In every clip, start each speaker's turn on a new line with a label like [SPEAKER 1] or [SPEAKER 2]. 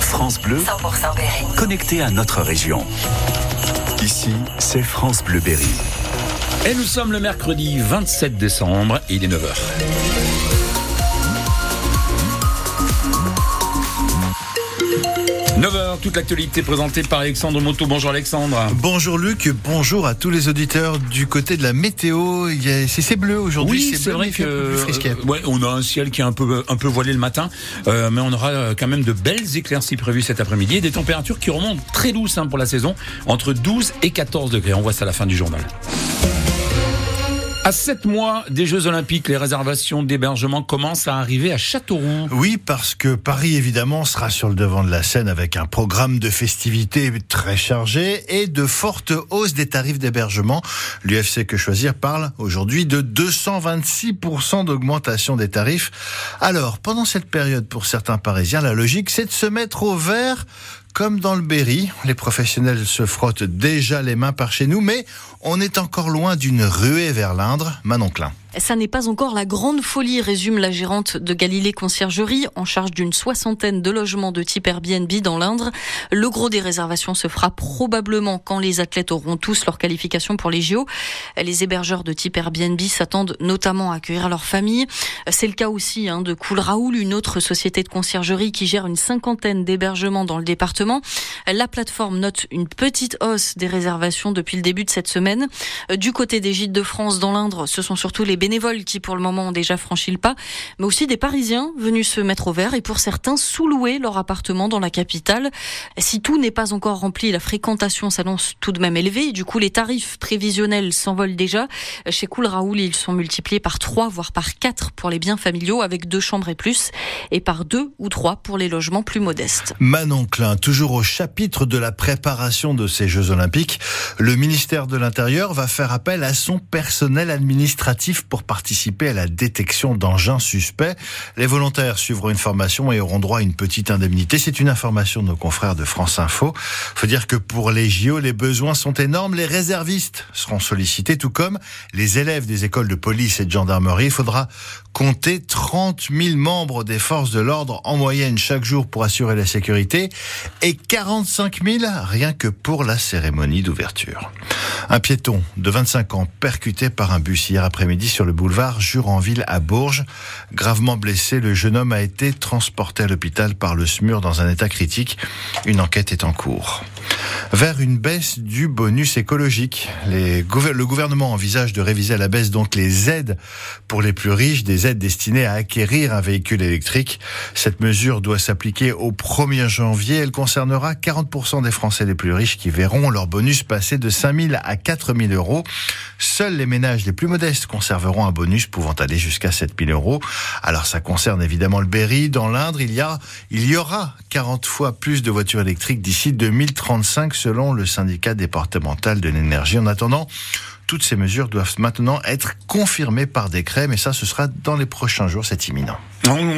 [SPEAKER 1] France Bleu, 100% Berry. Connecté à notre région. Ici, c'est France Bleu Berry.
[SPEAKER 2] Et nous sommes le mercredi 27 décembre, il est 9h. 9h, toute l'actualité présentée par Alexandre Moto. Bonjour Alexandre.
[SPEAKER 3] Bonjour Luc, bonjour à tous les auditeurs du côté de la météo. C'est bleu aujourd'hui,
[SPEAKER 2] oui, c'est vrai que euh, ouais, on a un ciel qui est un peu un peu voilé le matin, euh, mais on aura euh, quand même de belles éclaircies prévues cet après-midi et des températures qui remontent très douces hein, pour la saison, entre 12 et 14 degrés. On voit ça à la fin du journal. À sept mois des Jeux Olympiques, les réservations d'hébergement commencent à arriver à Châteauroux.
[SPEAKER 3] Oui, parce que Paris, évidemment, sera sur le devant de la scène avec un programme de festivités très chargé et de fortes hausses des tarifs d'hébergement. L'UFC Que Choisir parle aujourd'hui de 226% d'augmentation des tarifs. Alors, pendant cette période, pour certains Parisiens, la logique, c'est de se mettre au vert comme dans le Berry, les professionnels se frottent déjà les mains par chez nous, mais on est encore loin d'une ruée vers l'Indre. Manon Klein.
[SPEAKER 4] Ça n'est pas encore la grande folie, résume la gérante de Galilée Conciergerie, en charge d'une soixantaine de logements de type Airbnb dans l'Indre. Le gros des réservations se fera probablement quand les athlètes auront tous leur qualification pour les JO. Les hébergeurs de type Airbnb s'attendent notamment à accueillir leurs familles. C'est le cas aussi hein, de Cool Raoul, une autre société de conciergerie qui gère une cinquantaine d'hébergements dans le département. La plateforme note une petite hausse des réservations depuis le début de cette semaine. Du côté des gîtes de France dans l'Indre, ce sont surtout les bénévoles qui pour le moment ont déjà franchi le pas, mais aussi des Parisiens venus se mettre au vert et pour certains sous-louer leur appartement dans la capitale. Si tout n'est pas encore rempli, la fréquentation s'annonce tout de même élevée du coup les tarifs prévisionnels s'envolent déjà. Chez Cool Raoul, ils sont multipliés par 3 voire par 4 pour les biens familiaux avec deux chambres et plus et par 2 ou 3 pour les logements plus modestes.
[SPEAKER 3] Manon Klein, toujours au chapitre de la préparation de ces Jeux Olympiques, le ministère de l'Intérieur va faire appel à son personnel administratif pour participer à la détection d'engins suspects. Les volontaires suivront une formation et auront droit à une petite indemnité. C'est une information de nos confrères de France Info. Faut dire que pour les JO, les besoins sont énormes. Les réservistes seront sollicités, tout comme les élèves des écoles de police et de gendarmerie. Il faudra compter 30 000 membres des forces de l'ordre en moyenne chaque jour pour assurer la sécurité et 45 000 rien que pour la cérémonie d'ouverture. Un piéton de 25 ans percuté par un bus hier après-midi sur le boulevard Juranville à Bourges. Gravement blessé, le jeune homme a été transporté à l'hôpital par le SMUR dans un état critique. Une enquête est en cours vers une baisse du bonus écologique. Le gouvernement envisage de réviser à la baisse donc les aides pour les plus riches, des aides destinées à acquérir un véhicule électrique. Cette mesure doit s'appliquer au 1er janvier. Elle concernera 40% des Français les plus riches qui verront leur bonus passer de 5 000 à 4 000 euros. Seuls les ménages les plus modestes conserveront un bonus pouvant aller jusqu'à 7 000 euros. Alors ça concerne évidemment le Berry. Dans l'Indre, il y a, il y aura 40 fois plus de voitures électriques d'ici 2035 selon le syndicat départemental de l'énergie. En attendant, toutes ces mesures doivent maintenant être confirmées par décret, mais ça, ce sera dans les prochains jours, c'est imminent.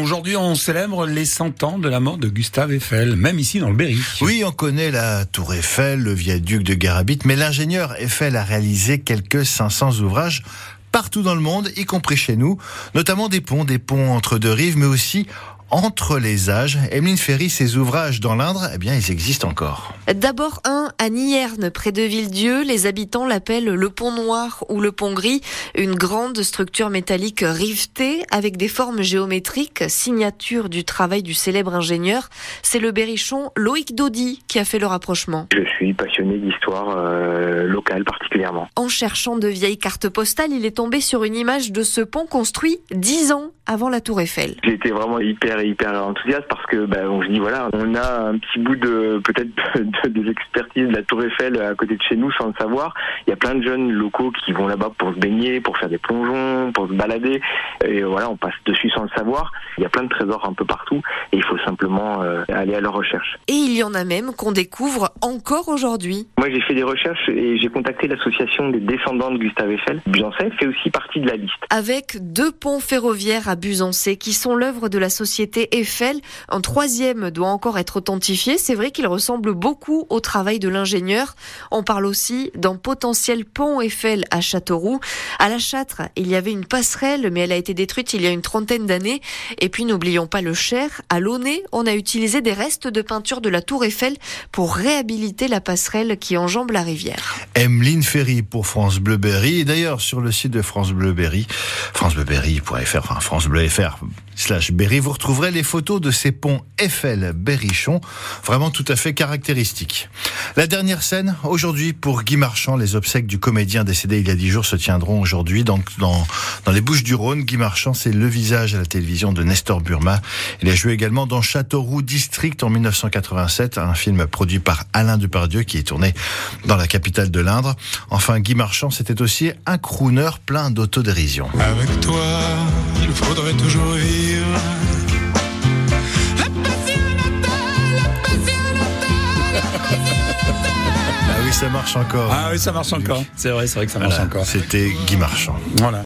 [SPEAKER 2] Aujourd'hui, on célèbre les 100 ans de la mort de Gustave Eiffel, même ici dans le Berry.
[SPEAKER 3] Oui, on connaît la tour Eiffel, le viaduc de Garabit, mais l'ingénieur Eiffel a réalisé quelques 500 ouvrages partout dans le monde, y compris chez nous, notamment des ponts, des ponts entre deux rives, mais aussi entre les âges. Emeline Ferry, ses ouvrages dans l'Indre, eh bien, ils existent encore.
[SPEAKER 4] D'abord un à Nierne, près de Villedieu. Les habitants l'appellent le pont noir ou le pont gris. Une grande structure métallique rivetée avec des formes géométriques, signature du travail du célèbre ingénieur. C'est le berrichon Loïc Dodi qui a fait le rapprochement.
[SPEAKER 5] Je suis passionné d'histoire euh, locale particulièrement.
[SPEAKER 4] En cherchant de vieilles cartes postales, il est tombé sur une image de ce pont construit dix ans avant la tour Eiffel.
[SPEAKER 5] J'étais vraiment hyper hyper enthousiaste parce que bah, on se dit voilà, on a un petit bout de peut-être de, des expertises de la Tour Eiffel à côté de chez nous sans le savoir. Il y a plein de jeunes locaux qui vont là-bas pour se baigner, pour faire des plongeons, pour se balader. Et voilà, on passe dessus sans le savoir. Il y a plein de trésors un peu partout et il faut simplement euh, aller à leur recherche.
[SPEAKER 4] Et il y en a même qu'on découvre encore aujourd'hui.
[SPEAKER 5] Moi, j'ai fait des recherches et j'ai contacté l'association des descendants de Gustave Eiffel. Buzancais fait aussi partie de la liste.
[SPEAKER 4] Avec deux ponts ferroviaires à Buzancais qui sont l'œuvre de la société
[SPEAKER 6] Eiffel. Un troisième doit encore être authentifié. C'est vrai qu'il ressemble beaucoup au travail de l'ingénieur. On parle aussi d'un potentiel pont Eiffel à Châteauroux. À la Châtre, il y avait une passerelle, mais elle a été détruite il y a une trentaine d'années. Et puis n'oublions pas le Cher. À Launay, on a utilisé des restes de peinture de la Tour Eiffel pour réhabiliter la passerelle qui enjambe la rivière.
[SPEAKER 3] Emeline Ferry pour France Bleu Berry. D'ailleurs, sur le site de France Bleu Berry, francebleuberry.fr, enfin France Bleu FR, slash Berry, vous retrouverez les photos de ces ponts Eiffel Berrichon, vraiment tout à fait caractéristiques. La dernière scène, aujourd'hui, pour Guy Marchand, les obsèques du comédien décédé il y a dix jours se tiendront aujourd'hui donc dans, dans les Bouches du Rhône. Guy Marchand, c'est le visage à la télévision de Nestor Burma. Il a joué également dans Châteauroux District en 1987, un film produit par Alain Depardieu qui est tourné dans la capitale de l'Indre. Enfin, Guy Marchand, c'était aussi un crooner plein d'autodérision.
[SPEAKER 7] Avec toi, il faudrait toujours vivre.
[SPEAKER 3] Ça marche encore.
[SPEAKER 2] Ah oui, ça marche encore. C'est vrai, c'est vrai que ça marche
[SPEAKER 3] Voilà,
[SPEAKER 2] encore.
[SPEAKER 3] C'était Guy Marchand.
[SPEAKER 2] Voilà.